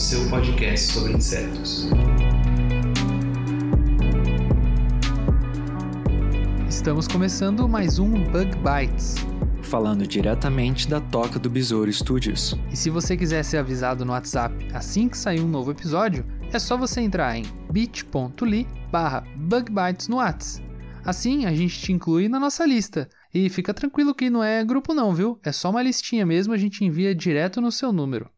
seu podcast sobre insetos. Estamos começando mais um Bug Bites. Falando diretamente da Toca do Besouro Studios. E se você quiser ser avisado no WhatsApp assim que sair um novo episódio, é só você entrar em bit.ly barra bugbytes no Whats. Assim a gente te inclui na nossa lista. E fica tranquilo que não é grupo não, viu? É só uma listinha mesmo, a gente envia direto no seu número.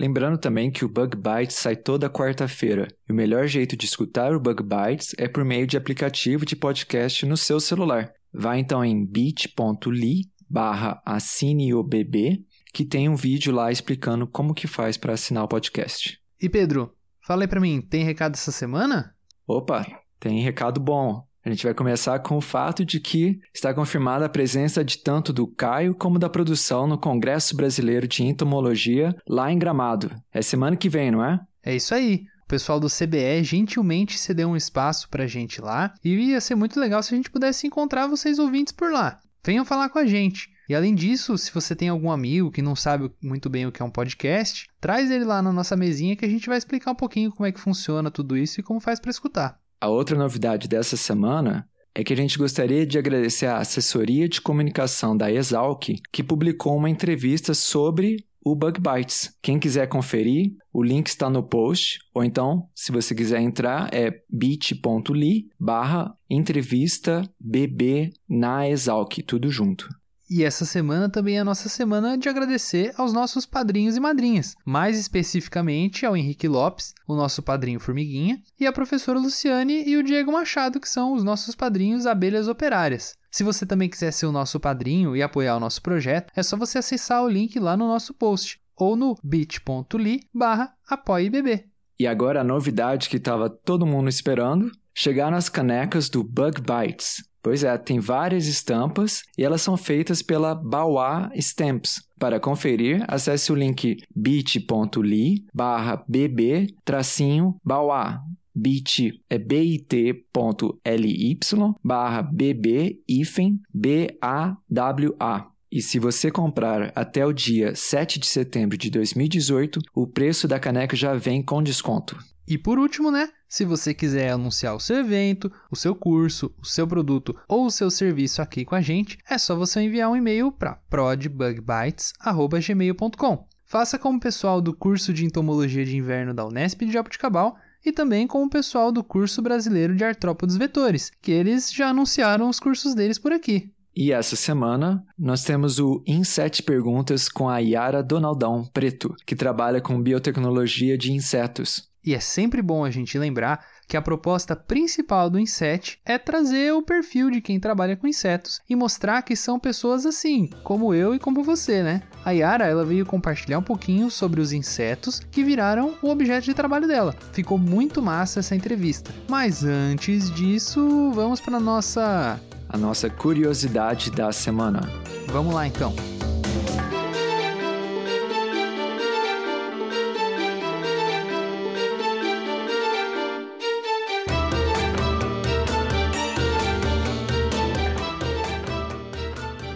Lembrando também que o Bug Bites sai toda quarta-feira. E o melhor jeito de escutar o Bug Bites é por meio de aplicativo de podcast no seu celular. Vá então em bit.ly barra assine o bebê, que tem um vídeo lá explicando como que faz para assinar o podcast. E Pedro, fala aí pra mim, tem recado essa semana? Opa, tem recado bom. A gente vai começar com o fato de que está confirmada a presença de tanto do Caio como da produção no Congresso Brasileiro de Entomologia lá em Gramado. É semana que vem, não é? É isso aí. O pessoal do CBE gentilmente cedeu um espaço pra gente lá e ia ser muito legal se a gente pudesse encontrar vocês ouvintes por lá. Venham falar com a gente. E além disso, se você tem algum amigo que não sabe muito bem o que é um podcast, traz ele lá na nossa mesinha que a gente vai explicar um pouquinho como é que funciona tudo isso e como faz para escutar. A outra novidade dessa semana é que a gente gostaria de agradecer à assessoria de comunicação da Exalc, que publicou uma entrevista sobre o Bug Bites. Quem quiser conferir, o link está no post, ou então, se você quiser entrar, é bit.ly barra entrevista bb na Exalc, tudo junto. E essa semana também é a nossa semana de agradecer aos nossos padrinhos e madrinhas, mais especificamente ao Henrique Lopes, o nosso padrinho Formiguinha, e a professora Luciane e o Diego Machado, que são os nossos padrinhos Abelhas Operárias. Se você também quiser ser o nosso padrinho e apoiar o nosso projeto, é só você acessar o link lá no nosso post ou no bit.ly barra apoiebebê. E agora a novidade que estava todo mundo esperando, chegaram as canecas do Bug Bites. Pois é, tem várias estampas e elas são feitas pela Bauá Stamps. Para conferir, acesse o link bit.ly barra bb tracinho Bauá. bit é bit.ly barra bb hífen B-A-W-A. E se você comprar até o dia 7 de setembro de 2018, o preço da caneca já vem com desconto. E por último, né? Se você quiser anunciar o seu evento, o seu curso, o seu produto ou o seu serviço aqui com a gente, é só você enviar um e-mail para prodbugbites@gmail.com. Faça como o pessoal do curso de entomologia de inverno da Unesp de Jabuticabal e também com o pessoal do curso brasileiro de artrópodes vetores, que eles já anunciaram os cursos deles por aqui. E essa semana nós temos o Em 7 Perguntas com a Yara Donaldão Preto, que trabalha com biotecnologia de insetos. E é sempre bom a gente lembrar que a proposta principal do Inset é trazer o perfil de quem trabalha com insetos e mostrar que são pessoas assim, como eu e como você, né? A Yara ela veio compartilhar um pouquinho sobre os insetos que viraram o objeto de trabalho dela. Ficou muito massa essa entrevista. Mas antes disso, vamos para nossa A nossa curiosidade da semana. Vamos lá então.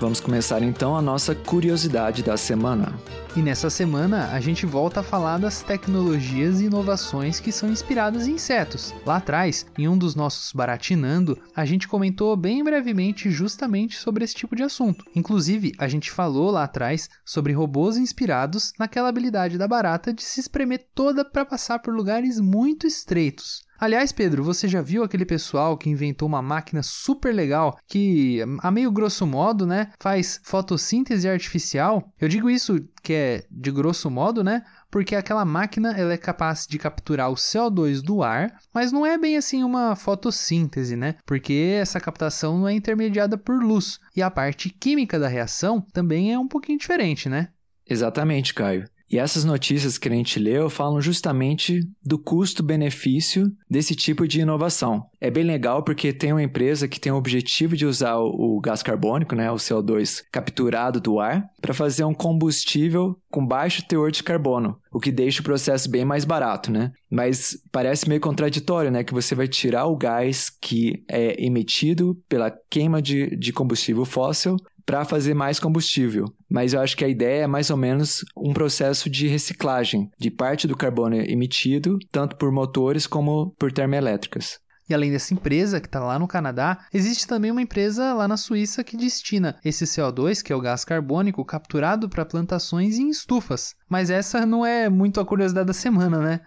Vamos começar então a nossa curiosidade da semana. E nessa semana a gente volta a falar das tecnologias e inovações que são inspiradas em insetos. Lá atrás, em um dos nossos Baratinando, a gente comentou bem brevemente justamente sobre esse tipo de assunto. Inclusive, a gente falou lá atrás sobre robôs inspirados naquela habilidade da barata de se espremer toda para passar por lugares muito estreitos. Aliás, Pedro, você já viu aquele pessoal que inventou uma máquina super legal que, a meio grosso modo, né, faz fotossíntese artificial? Eu digo isso que é de grosso modo, né? Porque aquela máquina ela é capaz de capturar o CO2 do ar, mas não é bem assim uma fotossíntese, né? Porque essa captação não é intermediada por luz. E a parte química da reação também é um pouquinho diferente, né? Exatamente, Caio. E essas notícias que a gente leu falam justamente do custo-benefício desse tipo de inovação. É bem legal porque tem uma empresa que tem o objetivo de usar o gás carbônico, né, o CO2 capturado do ar, para fazer um combustível com baixo teor de carbono, o que deixa o processo bem mais barato, né? Mas parece meio contraditório, né? Que você vai tirar o gás que é emitido pela queima de, de combustível fóssil para fazer mais combustível. Mas eu acho que a ideia é mais ou menos um processo de reciclagem de parte do carbono emitido, tanto por motores como por termoelétricas. E além dessa empresa que está lá no Canadá, existe também uma empresa lá na Suíça que destina esse CO2, que é o gás carbônico, capturado para plantações em estufas. Mas essa não é muito a curiosidade da semana, né?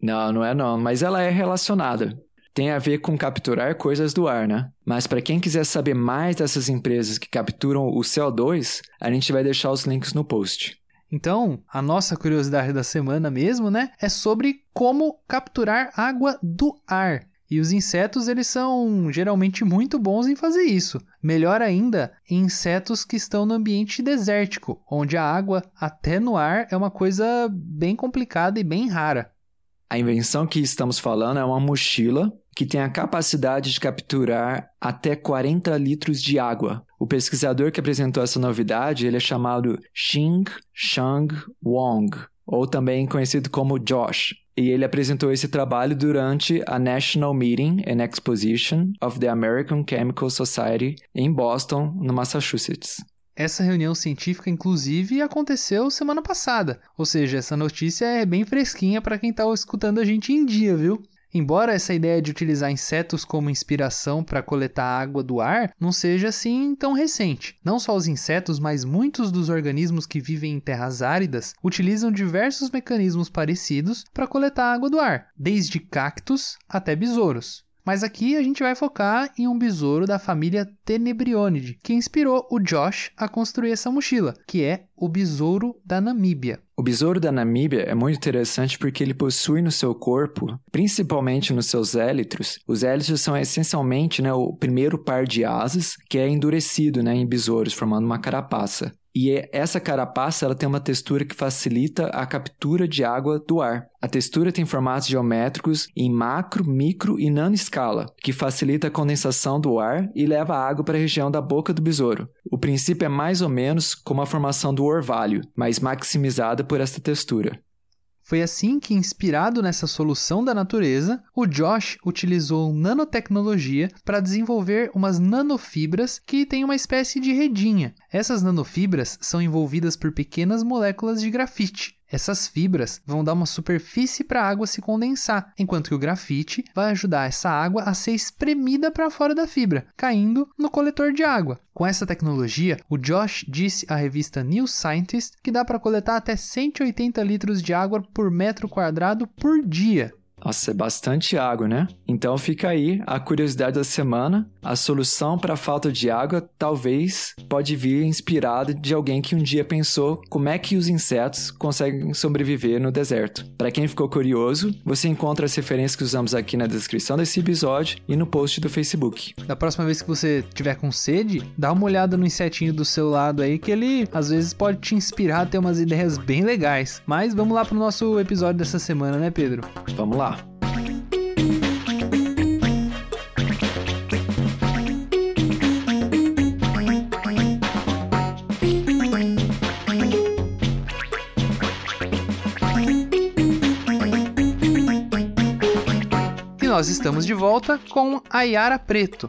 Não, não é não, mas ela é relacionada. Tem a ver com capturar coisas do ar, né? Mas para quem quiser saber mais dessas empresas que capturam o CO2, a gente vai deixar os links no post. Então, a nossa curiosidade da semana mesmo, né, é sobre como capturar água do ar. E os insetos, eles são geralmente muito bons em fazer isso. Melhor ainda, insetos que estão no ambiente desértico, onde a água, até no ar, é uma coisa bem complicada e bem rara. A invenção que estamos falando é uma mochila que tem a capacidade de capturar até 40 litros de água. O pesquisador que apresentou essa novidade ele é chamado Xing Shang Wong, ou também conhecido como Josh. E ele apresentou esse trabalho durante a National Meeting and Exposition of the American Chemical Society em Boston, no Massachusetts. Essa reunião científica, inclusive, aconteceu semana passada, ou seja, essa notícia é bem fresquinha para quem está escutando a gente em dia, viu? Embora essa ideia de utilizar insetos como inspiração para coletar água do ar não seja assim tão recente. Não só os insetos, mas muitos dos organismos que vivem em terras áridas utilizam diversos mecanismos parecidos para coletar água do ar, desde cactos até besouros. Mas aqui a gente vai focar em um besouro da família Tenebrionidae, que inspirou o Josh a construir essa mochila, que é o besouro da Namíbia. O besouro da Namíbia é muito interessante porque ele possui no seu corpo, principalmente nos seus élitros, os élitros são essencialmente né, o primeiro par de asas que é endurecido né, em besouros, formando uma carapaça. E é, essa carapaça ela tem uma textura que facilita a captura de água do ar. A textura tem formatos geométricos em macro, micro e nano escala, que facilita a condensação do ar e leva a água para a região da boca do besouro. O princípio é mais ou menos como a formação do orvalho, mas maximizada por esta textura. Foi assim que, inspirado nessa solução da natureza, o Josh utilizou nanotecnologia para desenvolver umas nanofibras que têm uma espécie de redinha. Essas nanofibras são envolvidas por pequenas moléculas de grafite, essas fibras vão dar uma superfície para a água se condensar, enquanto que o grafite vai ajudar essa água a ser espremida para fora da fibra, caindo no coletor de água. Com essa tecnologia, o Josh disse à revista New Scientist que dá para coletar até 180 litros de água por metro quadrado por dia. Nossa, é bastante água, né? Então fica aí a curiosidade da semana. A solução para a falta de água talvez pode vir inspirada de alguém que um dia pensou como é que os insetos conseguem sobreviver no deserto. Para quem ficou curioso, você encontra as referências que usamos aqui na descrição desse episódio e no post do Facebook. Da próxima vez que você tiver com sede, dá uma olhada no insetinho do seu lado aí que ele às vezes pode te inspirar a ter umas ideias bem legais. Mas vamos lá pro nosso episódio dessa semana, né, Pedro? Vamos lá. Nós estamos de volta com a Yara Preto.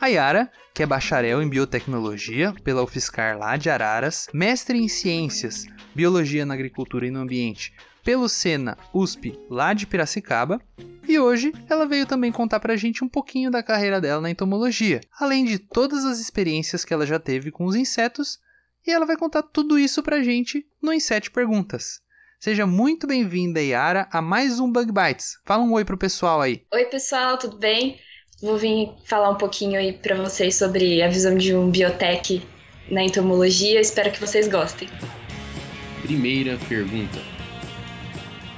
A Yara, que é bacharel em biotecnologia pela UFSCar lá de Araras, mestre em ciências, biologia na agricultura e no ambiente pelo Sena USP lá de Piracicaba, e hoje ela veio também contar pra gente um pouquinho da carreira dela na entomologia, além de todas as experiências que ela já teve com os insetos, e ela vai contar tudo isso pra gente no Em Perguntas. Seja muito bem-vinda, Yara, a mais um Bug Bites. Fala um oi pro pessoal aí. Oi, pessoal, tudo bem? Vou vir falar um pouquinho aí para vocês sobre a visão de um biotech na entomologia. Espero que vocês gostem. Primeira pergunta.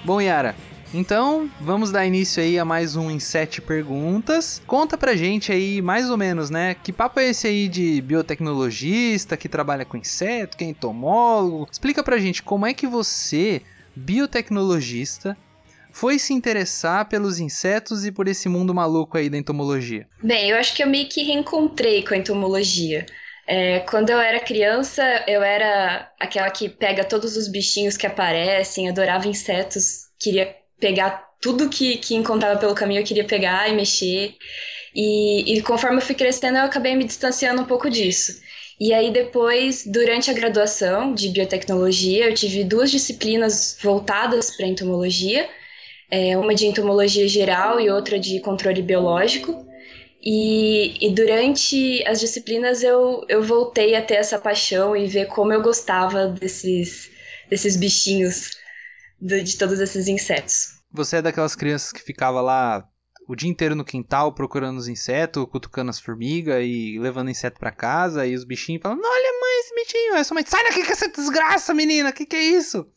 Bom, Yara, Então, vamos dar início aí a mais um em sete perguntas. Conta pra gente aí, mais ou menos, né? Que papo é esse aí de biotecnologista que trabalha com inseto, que é entomólogo? Explica pra gente como é que você, biotecnologista, foi se interessar pelos insetos e por esse mundo maluco aí da entomologia? Bem, eu acho que eu meio que reencontrei com a entomologia. É, quando eu era criança, eu era aquela que pega todos os bichinhos que aparecem, adorava insetos, queria pegar tudo que, que encontrava pelo caminho, eu queria pegar e mexer. E, e conforme eu fui crescendo, eu acabei me distanciando um pouco disso. E aí depois, durante a graduação de biotecnologia, eu tive duas disciplinas voltadas para entomologia, é, uma de entomologia geral e outra de controle biológico. E, e, durante as disciplinas eu, eu voltei a ter essa paixão e ver como eu gostava desses, desses bichinhos, de, de todos esses insetos. Você é daquelas crianças que ficava lá o dia inteiro no quintal procurando os insetos, cutucando as formigas e levando inseto para casa e os bichinhos falando: Olha, mãe, esse bichinho. Aí sua mãe, sai daqui com essa desgraça, menina, que que é isso?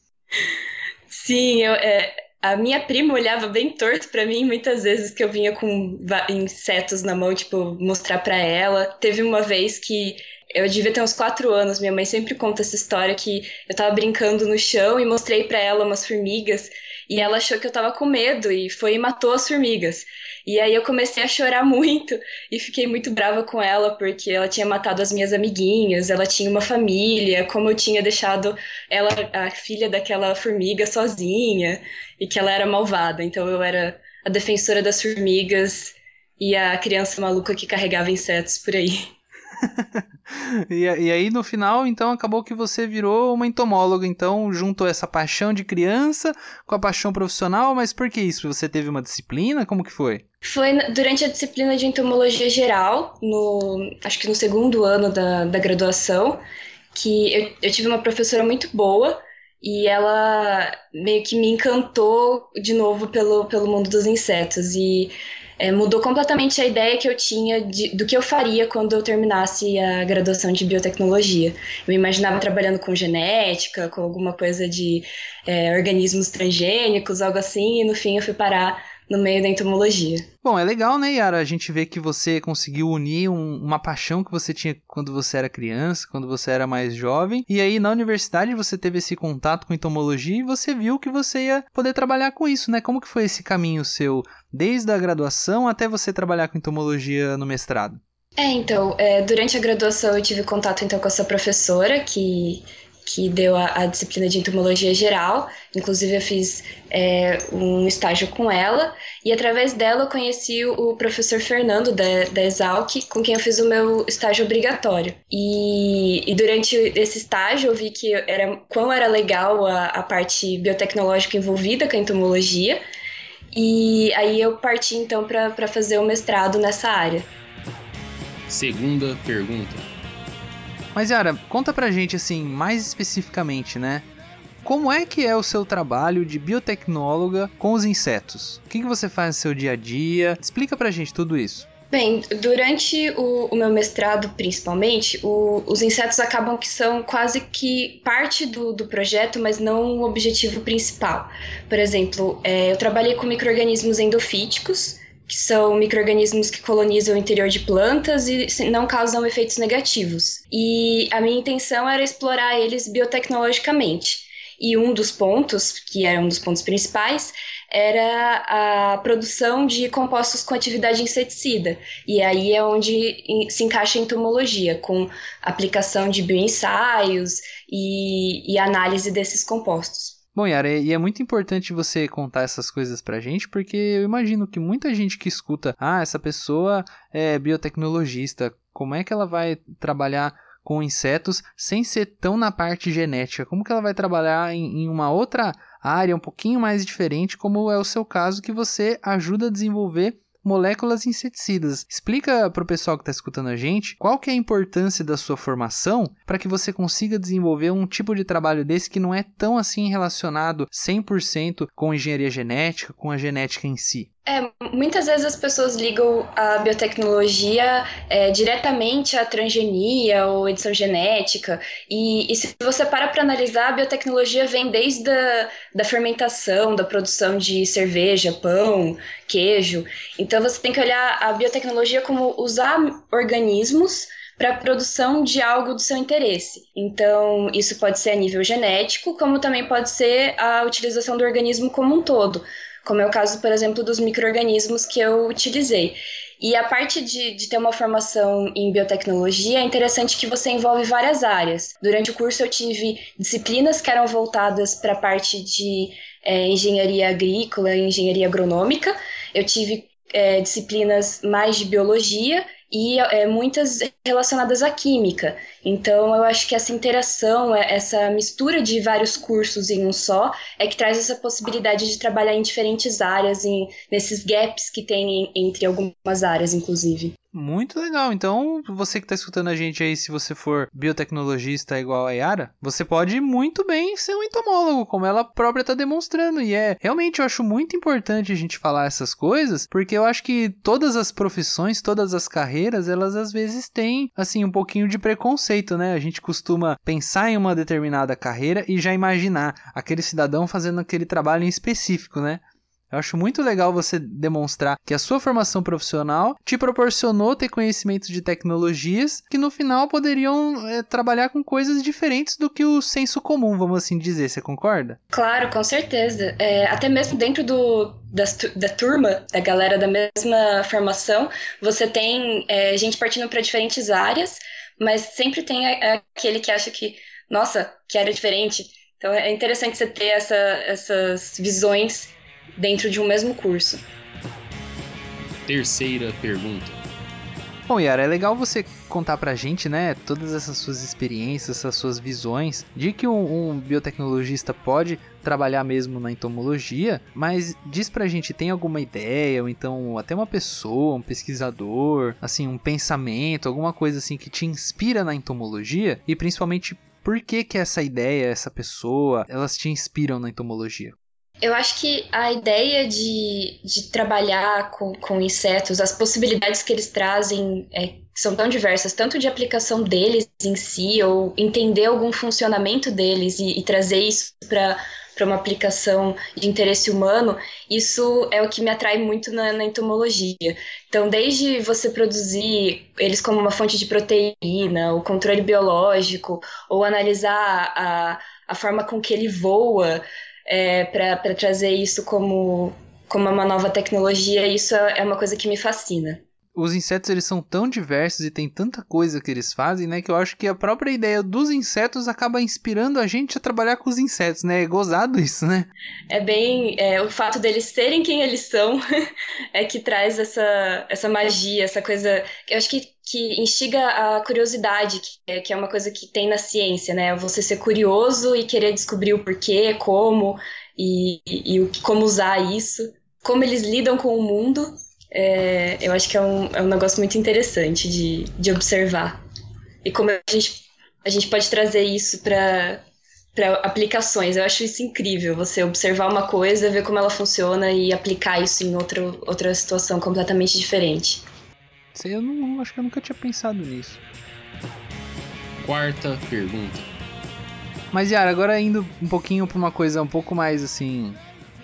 Sim, eu, é, a minha prima olhava bem torto para mim muitas vezes que eu vinha com insetos na mão, tipo, mostrar para ela. Teve uma vez que eu devia ter uns quatro anos, minha mãe sempre conta essa história que eu tava brincando no chão e mostrei para ela umas formigas e ela achou que eu tava com medo e foi e matou as formigas. E aí eu comecei a chorar muito e fiquei muito brava com ela porque ela tinha matado as minhas amiguinhas, ela tinha uma família, como eu tinha deixado ela, a filha daquela formiga, sozinha e que ela era malvada. Então eu era a defensora das formigas e a criança maluca que carregava insetos por aí. e, e, aí no final, então, acabou que você virou uma entomóloga, então juntou essa paixão de criança com a paixão profissional, mas por que isso? Você teve uma disciplina? Como que foi? Foi durante a disciplina de entomologia geral, no, acho que no segundo ano da, da graduação, que eu, eu tive uma professora muito boa, e ela meio que me encantou de novo pelo, pelo mundo dos insetos. E é, mudou completamente a ideia que eu tinha de, do que eu faria quando eu terminasse a graduação de biotecnologia. Eu imaginava trabalhando com genética, com alguma coisa de é, organismos transgênicos, algo assim, e no fim eu fui parar no meio da entomologia. Bom, é legal, né, Yara? A gente vê que você conseguiu unir um, uma paixão que você tinha quando você era criança, quando você era mais jovem. E aí, na universidade, você teve esse contato com entomologia e você viu que você ia poder trabalhar com isso, né? Como que foi esse caminho seu, desde a graduação até você trabalhar com entomologia no mestrado? É, então, é, durante a graduação eu tive contato então com essa professora que que deu a, a, disciplina de entomologia geral. Inclusive, eu fiz é, um estágio com ela. E através dela, eu conheci o professor Fernando, da, da Exalc, com quem eu fiz o meu estágio obrigatório. E, e durante esse estágio, eu vi que era, quão era legal a, a parte biotecnológica envolvida com a entomologia. E aí eu parti, então, para fazer o mestrado nessa área. Segunda pergunta. Mas Yara, conta pra gente assim, mais especificamente, né? Como é que é o seu trabalho de biotecnóloga com os insetos? O que, que você faz no seu dia a dia? Explica pra gente tudo isso. Bem, durante o, o meu mestrado, principalmente, o, os insetos acabam que são quase que parte do, do projeto, mas não o objetivo principal. Por exemplo, é, eu trabalhei com micro-organismos endofíticos, que são micro-organismos que colonizam o interior de plantas e não causam efeitos negativos. E a minha intenção era explorar eles biotecnologicamente. E um dos pontos, que era um dos pontos principais, era a produção de compostos com atividade inseticida. E aí é onde se encaixa a entomologia, com aplicação de bioensaios e, e análise desses compostos. Bom, Yara, e é muito importante você contar essas coisas pra gente, porque eu imagino que muita gente que escuta, ah, essa pessoa é biotecnologista, como é que ela vai trabalhar com insetos sem ser tão na parte genética? Como que ela vai trabalhar em, em uma outra área um pouquinho mais diferente, como é o seu caso, que você ajuda a desenvolver moléculas inseticidas. Explica para o pessoal que está escutando a gente qual que é a importância da sua formação para que você consiga desenvolver um tipo de trabalho desse que não é tão assim relacionado 100% com engenharia genética, com a genética em si. É, muitas vezes as pessoas ligam a biotecnologia é, diretamente à transgenia ou edição genética, e, e se você para para analisar, a biotecnologia vem desde a da fermentação, da produção de cerveja, pão, queijo. Então você tem que olhar a biotecnologia como usar organismos para a produção de algo do seu interesse. Então, isso pode ser a nível genético, como também pode ser a utilização do organismo como um todo como é o caso, por exemplo, dos micro-organismos que eu utilizei. E a parte de, de, ter uma formação em biotecnologia é interessante que você envolve várias áreas. Durante o curso eu tive disciplinas que eram voltadas para a parte de é, engenharia agrícola engenharia agronômica. Eu tive é, disciplinas mais de biologia e é, muitas relacionadas à química. Então, eu acho que essa interação, é, essa mistura de vários cursos em um só, é que traz essa possibilidade de trabalhar em diferentes áreas, em, nesses gaps que tem entre algumas áreas, inclusive. Muito legal. Então, você que está escutando a gente aí, se você for biotecnologista igual a Yara, você pode muito bem ser um entomólogo, como ela própria está demonstrando. E é realmente eu acho muito importante a gente falar essas coisas, porque eu acho que todas as profissões, todas as carreiras, elas às vezes têm assim um pouquinho de preconceito, né? A gente costuma pensar em uma determinada carreira e já imaginar aquele cidadão fazendo aquele trabalho em específico, né? Eu acho muito legal você demonstrar que a sua formação profissional te proporcionou ter conhecimentos de tecnologias que no final poderiam é, trabalhar com coisas diferentes do que o senso comum, vamos assim dizer. Você concorda? Claro, com certeza. É, até mesmo dentro do, da, turma, da galera da mesma formação, você tem é, gente partindo para diferentes áreas, mas sempre tem aquele que acha que, nossa, que era diferente. Então é interessante você ter essa, essas visões dentro de um mesmo curso. Terceira pergunta. Bom, Yara, é legal você contar pra gente, né, todas essas suas experiências, essas suas visões de que um, um, biotecnologista pode trabalhar mesmo na entomologia, mas diz pra gente, tem alguma ideia, ou então até uma pessoa, um pesquisador, assim, um pensamento, alguma coisa assim que te inspira na entomologia e principalmente por que que essa ideia, essa pessoa, elas te inspiram na entomologia? Eu acho que a ideia de, de trabalhar com, com insetos, as possibilidades que eles trazem é, são tão diversas, tanto de aplicação deles em si, ou entender algum funcionamento deles e, e trazer isso para para uma aplicação de interesse humano, isso é o que me atrai muito na, na, entomologia. Então, desde você produzir eles como uma fonte de proteína, o controle biológico, ou analisar a, a forma com que ele voa, é, para trazer isso como, como uma nova tecnologia, isso é uma coisa que me fascina. Os insetos eles são tão diversos e tem tanta coisa que eles fazem, né, que eu acho que a própria ideia dos insetos acaba inspirando a gente a trabalhar com os insetos, né? É gozado isso, né? É bem, é, o fato deles serem quem eles são é que traz essa, essa magia, essa coisa eu acho que que instiga a curiosidade, que é, que é uma coisa que tem na ciência, né? Você ser curioso e querer descobrir o porquê, como e, e, e como usar isso, como eles lidam com o mundo. É, eu acho que é um, é um negócio muito interessante de, de observar. E como a gente, a gente pode trazer isso para para aplicações. Eu acho isso incrível, você observar uma coisa, ver como ela funciona e aplicar isso em outra, outra situação completamente diferente. Eu não acho que eu nunca tinha pensado nisso. Quarta pergunta. Mas Yara, agora indo um pouquinho para uma coisa um pouco mais assim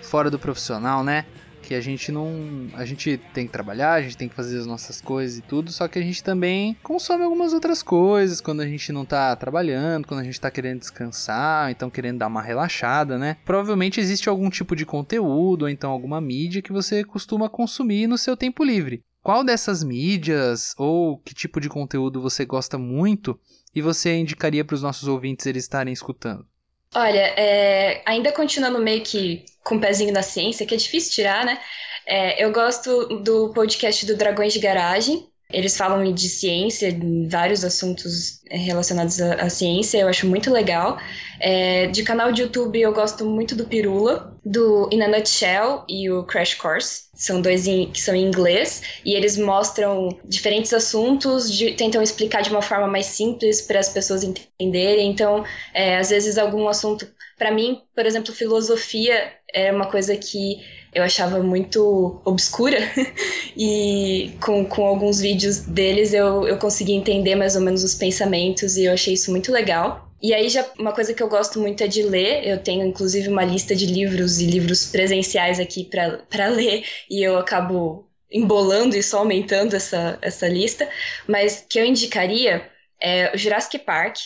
fora do profissional, né? Que a gente não, a gente tem que trabalhar, a gente tem que fazer as nossas coisas e tudo, só que a gente também consome algumas outras coisas quando a gente não tá trabalhando, quando a gente tá querendo descansar, então querendo dar uma relaxada, né? Provavelmente existe algum tipo de conteúdo ou então alguma mídia que você costuma consumir no seu tempo livre. Qual dessas mídias ou que tipo de conteúdo você gosta muito e você indicaria para os nossos ouvintes eles estarem escutando? Olha, é, ainda continuando meio que com o pezinho na ciência, que é difícil tirar, né? É, eu gosto do podcast do Dragões de Garagem, eles falam de ciência, vários assuntos é, relacionados à, à, ciência, eu acho muito legal. É, de canal de YouTube eu gosto muito do Pirula, do In a Nutshell e o Crash Course. São dois que são em inglês e eles mostram diferentes assuntos, de, tentam explicar de uma forma mais simples para as pessoas entenderem. Então, é, às vezes algum assunto, para mim, por exemplo, filosofia é uma coisa que eu achava muito obscura. e com, com alguns vídeos deles eu, eu consegui entender mais ou menos os pensamentos e eu achei isso muito legal. E aí já uma coisa que eu gosto muito é de ler. Eu tenho inclusive uma lista de livros e livros presenciais aqui para ler e eu acabo embolando e só aumentando essa, essa lista. Mas que eu indicaria é o Jurassic Park,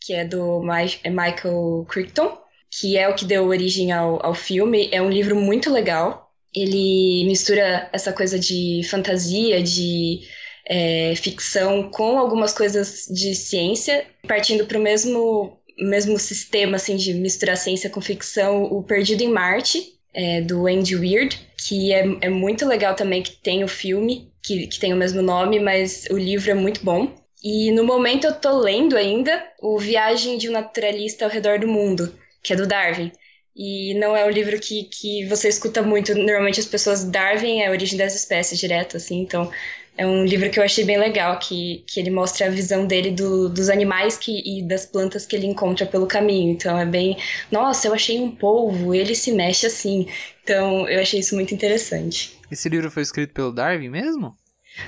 que é do é Michael Crichton, que é o que deu origem ao, ao filme. É um livro muito legal. Ele mistura essa coisa de fantasia, de é, ficção com algumas coisas de ciência, partindo para o mesmo, mesmo sistema assim, de misturar ciência com ficção, o Perdido em Marte, é, do Andy Weird, que é, é muito legal também que tem o filme, que, que tem o mesmo nome, mas o livro é muito bom. E no momento eu tô lendo ainda o Viagem de um Naturalista ao Redor do Mundo, que é do Darwin. E não é um livro que, que você escuta muito. Normalmente as pessoas. Darwin é a origem das espécies direto, assim. Então é um livro que eu achei bem legal, que, que ele mostra a visão dele do, dos animais que, e das plantas que ele encontra pelo caminho. Então é bem, nossa, eu achei um polvo, ele se mexe assim. Então eu achei isso muito interessante. Esse livro foi escrito pelo Darwin mesmo?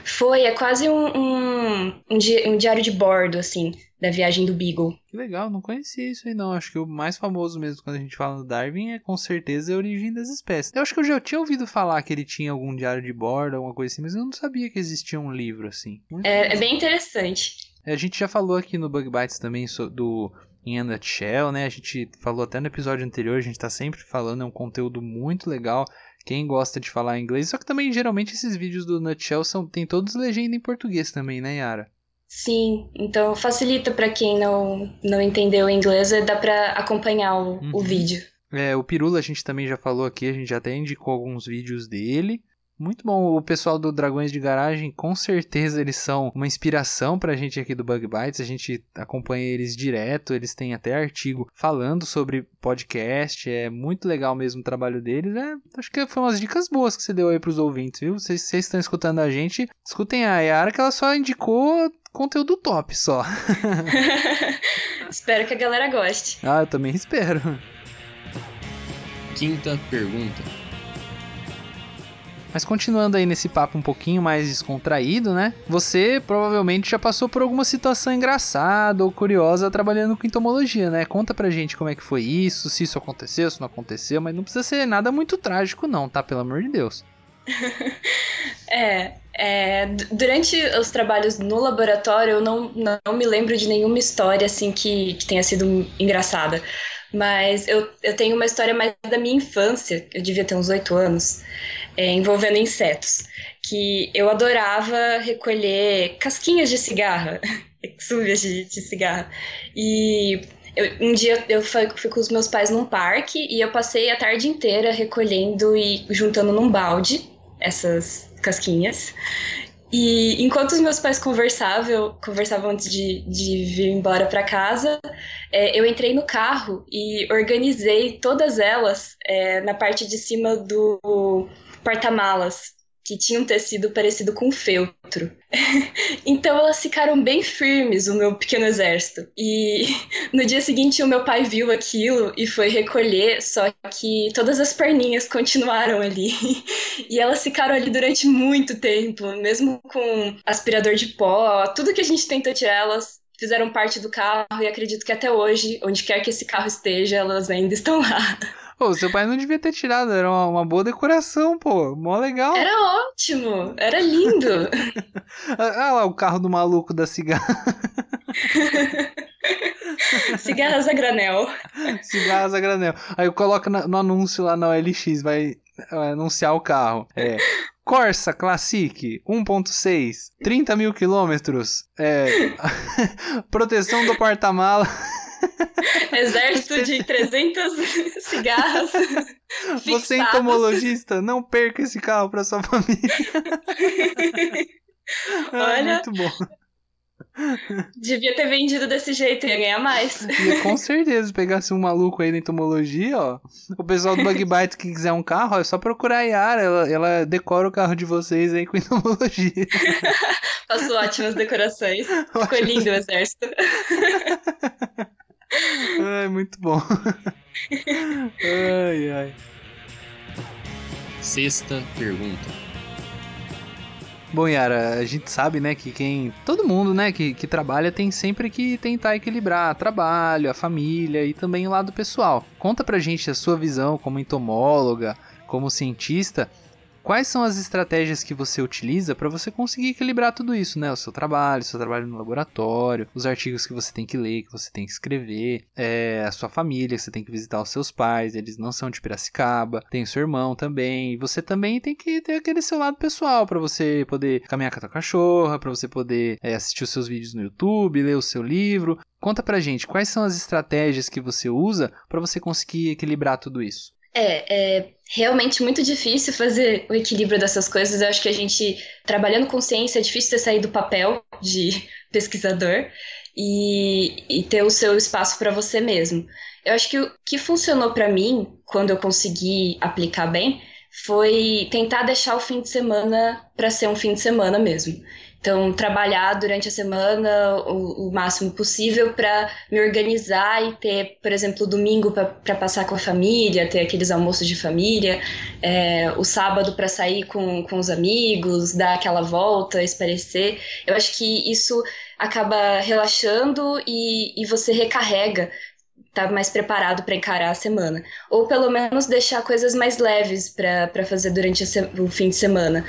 Foi, é quase um, um, um, di um diário de bordo, assim, da viagem do Beagle. Que legal, não conhecia isso aí não. Acho que o mais famoso mesmo quando a gente fala do Darwin é com certeza a origem das espécies. Eu acho que eu já tinha ouvido falar que ele tinha algum diário de bordo, alguma coisa assim, mas eu não sabia que existia um livro assim. É, é, bem interessante. A gente já falou aqui no Bug Bites também do em a nutshell, né? A gente falou até no episódio anterior, a gente tá sempre falando, é um conteúdo muito legal quem gosta de falar inglês. Só que também, geralmente, esses vídeos do Nutshell são, tem todos legenda em português também, né, Yara? Sim, então facilita para quem não, não entendeu inglês, dá para acompanhar o, uhum. o vídeo. É, o Pirula a gente também já falou aqui, a gente já até indicou alguns vídeos dele. Muito bom. O pessoal do Dragões de Garagem, com certeza eles são uma inspiração pra gente aqui do Bug Bites. A gente acompanha eles direto, eles têm até artigo falando sobre podcast. É muito legal mesmo o trabalho deles. É, acho que foi umas dicas boas que você deu aí pros ouvintes, viu? Vocês, vocês estão escutando a gente, escutem a Yara que ela só indicou conteúdo top só. espero que a galera goste. Ah, eu também espero. Quinta pergunta. Mas continuando aí nesse papo um pouquinho mais descontraído, né? Você provavelmente já passou por alguma situação engraçada ou curiosa trabalhando com entomologia, né? Conta pra gente como é que foi isso, se isso aconteceu, se não aconteceu, mas não precisa ser nada muito trágico não, tá? Pelo amor de Deus. é, é, durante os trabalhos no laboratório, eu não, não me lembro de nenhuma história assim que, que tenha sido engraçada. Mas eu, eu tenho uma história mais da minha infância, eu devia ter uns oito anos, é, envolvendo insetos. Que eu adorava recolher casquinhas de cigarra, exúvias de, de cigarra. E eu, um dia eu fui, fui, com os meus pais num parque e eu passei a tarde inteira recolhendo e juntando num balde essas casquinhas. E enquanto os meus pais conversavam, conversavam antes de, de vir embora para casa, é, eu entrei no carro e organizei todas elas é, na parte de cima do porta-malas que tinha um tecido parecido com feltro. então elas ficaram bem firmes, o meu pequeno exército. E no dia seguinte o meu pai viu aquilo e foi recolher, só que todas as perninhas continuaram ali. e elas ficaram ali durante muito tempo, mesmo com aspirador de pó, tudo que a gente tentou tirar, elas fizeram parte do carro e acredito que até hoje, onde quer que esse carro esteja, elas ainda estão lá. Pô, seu pai não devia ter tirado, era uma, uma boa decoração, pô. Mó legal. Era ótimo, era lindo. ah lá, o carro do maluco da cigarra. Cigarras a granel. Cigarras a granel. Aí coloca no anúncio lá na OLX, vai anunciar o carro. É. Corsa Classic 1.6, 30 mil quilômetros. É, proteção do porta-mala. Exército de 300 cigarras. Você é entomologista, não perca esse carro para sua família. Olha, é muito bom. Devia ter vendido desse jeito, ia ganhar mais. Ia com certeza, pegasse um maluco aí da entomologia, ó. O pessoal do Bug Bites que quiser um carro, ó, é só procurar a Yara, ela, ela decora o carro de vocês aí com entomologia. Faço ótimas decorações. Ficou lindo o exército. Ai, muito bom. ai, ai. Sexta pergunta. Bom, Yara, a gente sabe, né, que quem. Todo mundo, né, que, que trabalha tem sempre que tentar equilibrar trabalho, a família e também o lado pessoal. Conta pra gente a sua visão como entomóloga, como cientista, Quais são as estratégias que você utiliza para você conseguir equilibrar tudo isso, né? O seu trabalho, o seu trabalho no laboratório, os artigos que você tem que ler, que você tem que escrever, é, a sua família, você tem que visitar os seus pais, eles não são de Piracicaba, tem o seu irmão também. E você também tem que ter aquele seu lado pessoal para você poder caminhar com a tua cachorra, para você poder é, assistir os seus vídeos no YouTube, ler o seu livro. Conta pra gente quais são as estratégias que você usa para você conseguir equilibrar tudo isso. É, é realmente muito difícil fazer o equilíbrio dessas coisas. Eu acho que a gente, trabalhando com ciência, é difícil ter sair do papel de pesquisador e, e ter o seu espaço para você mesmo. Eu acho que o que funcionou para mim, quando eu consegui aplicar bem, foi tentar deixar o fim de semana para ser um fim de semana mesmo. Então, trabalhar durante a semana o, o máximo possível para me organizar e ter, por exemplo, o domingo para passar com a família, ter aqueles almoços de família, é, o sábado para sair com, com os amigos, dar aquela volta, esparecer. Eu acho que isso acaba relaxando e, e você recarrega tá mais preparado para encarar a semana. Ou pelo menos deixar coisas mais leves para fazer durante o fim de semana.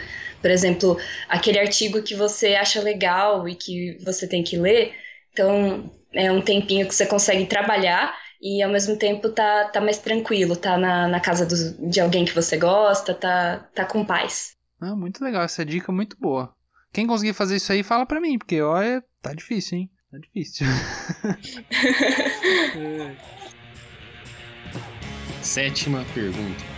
Por exemplo, aquele artigo que você acha legal e que você tem que ler, então é um tempinho que você consegue trabalhar e ao mesmo tempo tá, tá mais tranquilo, tá na, na casa do, de alguém que você gosta, tá, tá com paz. Ah, muito legal, essa dica é muito boa. Quem conseguir fazer isso aí, fala pra mim, porque olha, tá difícil, hein? Tá difícil. Sétima pergunta.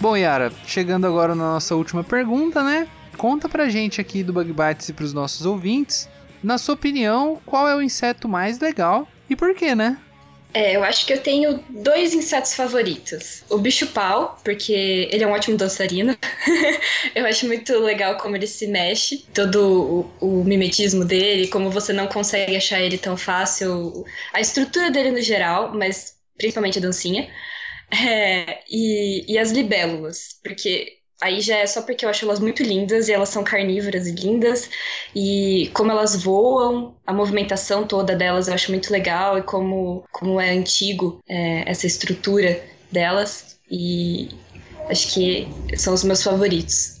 Bom, Yara, chegando agora na nossa última pergunta, né? Conta pra gente aqui do Bug Bites e pros nossos ouvintes, na sua opinião, qual é o inseto mais legal e por quê, né? É, eu acho que eu tenho dois insetos favoritos. O bicho-pau, porque ele é um ótimo dançarino. eu acho muito legal como ele se mexe, todo o, o, mimetismo dele, como você não consegue achar ele tão fácil. A estrutura dele no geral, mas principalmente a dancinha. É, e, e as libélulas, porque aí já é só porque eu acho elas muito lindas e elas são carnívoras e lindas e como elas voam, a movimentação toda delas eu acho muito legal e como, como é antigo é, essa estrutura delas e acho que são os meus favoritos.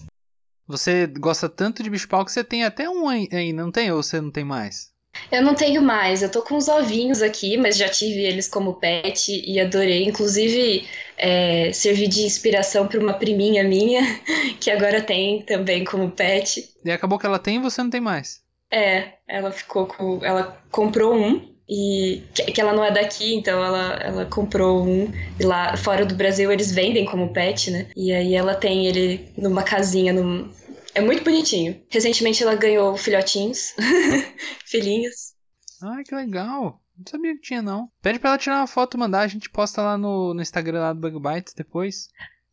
Você gosta tanto de bicho-pau que você tem até um aí, não tem? Ou você não tem mais? Eu não tenho mais, eu tô com os ovinhos aqui, mas já tive eles como pet e adorei. Inclusive, é, servi de inspiração para uma priminha minha, que agora tem também como pet. E acabou que ela tem e você não tem mais. É, ela ficou com. Ela comprou um, e que ela não é daqui, então ela, ela comprou um. E lá fora do Brasil eles vendem como pet, né? E aí ela tem ele numa casinha, num, é muito bonitinho. Recentemente ela ganhou filhotinhos, filhinhos. Ai, que legal. Não sabia que tinha, não. Pede pra ela tirar uma foto e mandar, a gente posta lá no, no Instagram lá do Bug Bites depois.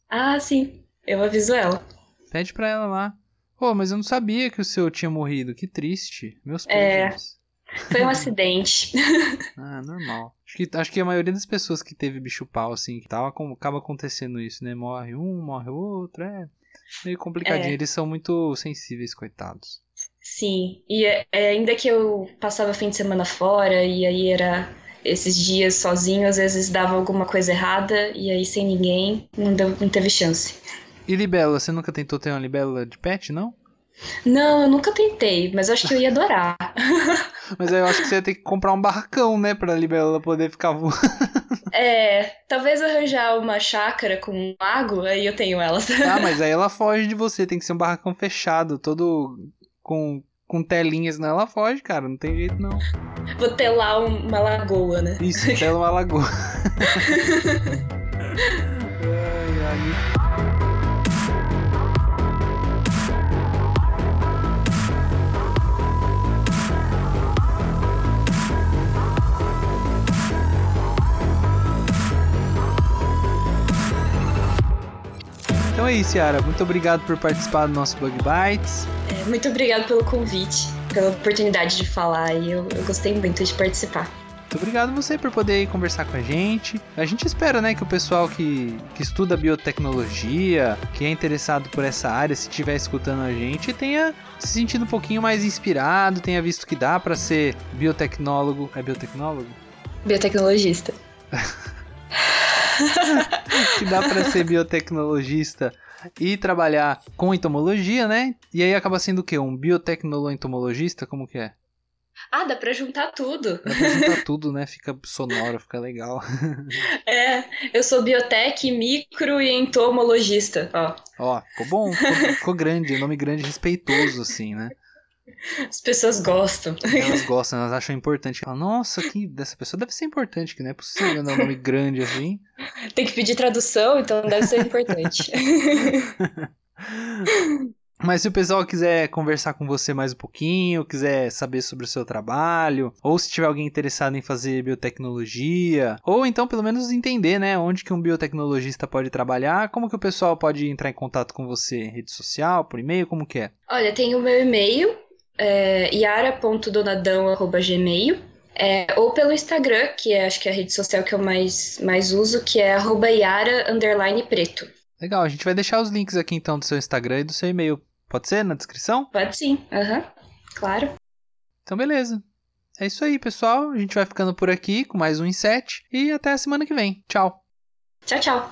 Ah, sim. Eu aviso ela. Pede pra ela lá. Pô, mas eu não sabia que o seu tinha morrido. Que triste. Meus pés. É. Foi um acidente. ah, normal. Acho que, acho que a maioria das pessoas que teve bicho pau, assim, que tal, acaba acontecendo isso, né? Morre um, morre outro, é meio complicadinho. É. Eles são muito sensíveis, coitados. Sim, e é, é, ainda que eu passava fim de semana fora e aí era esses dias sozinho, às vezes dava alguma coisa errada e aí sem ninguém não, deu, não teve chance. E libélula, você nunca tentou ter uma libélula de pet, não? Não, eu nunca tentei, mas eu acho que eu ia adorar. mas aí eu acho que você ia ter que comprar um barracão, né, pra libélula poder ficar voando. É, talvez arranjar uma chácara com um lago, aí eu tenho elas. Ah, mas aí ela foge de você, tem que ser um barracão fechado, todo com, com telinhas, não ela foge, cara, não tem jeito não. Vou lá uma lagoa, né? Isso, tela uma lagoa. ai, ai. Então é isso, Yara. Muito obrigado por participar do nosso Bug Bites. É, muito obrigado pelo convite, pela oportunidade de falar. E eu, eu gostei muito de participar. muito obrigado você por poder conversar com a gente. A gente espera, né, que o pessoal que, que estuda biotecnologia, que é interessado por essa área, se estiver escutando a gente, tenha se sentido um pouquinho mais inspirado, tenha visto que dá para ser biotecnólogo. É biotecnólogo? Biotecnologista. que dá para ser biotecnologista e trabalhar com entomologia, né? E aí acaba sendo o quê? Um biotecnolo-entomologista? Como que é? Ah, dá pra juntar tudo. Dá pra juntar tudo, né? Fica sonoro, fica legal. É, eu sou biotec, micro e entomologista, ó. Ó, ficou bom, ficou, ficou grande, nome grande respeitoso, assim, né? As pessoas gostam. Elas gostam, elas acham importante. Falam, nossa, que dessa pessoa deve ser importante, que não é possível dar um nome grande assim. Tem que pedir tradução, então deve ser importante. Mas se o pessoal quiser conversar com você mais um pouquinho, quiser saber sobre o seu trabalho, ou se tiver alguém interessado em fazer biotecnologia, ou então pelo menos entender, né, onde que um biotecnologista pode trabalhar, como que o pessoal pode entrar em contato com você? Rede social, por e-mail, como que é? Olha, tem o meu e-mail, é, yara.donadão.gmail, é, ou pelo Instagram, que é, acho que é a rede social que eu mais, mais uso, que é arroba yara, preto. Legal, a gente vai deixar os links aqui então do seu Instagram e do seu e-mail. Pode ser na descrição? Pode sim, aham, uhum. claro. Então beleza. É isso aí, pessoal. A gente vai ficando por aqui com mais um Inset e até a semana que vem. Tchau. Tchau, tchau.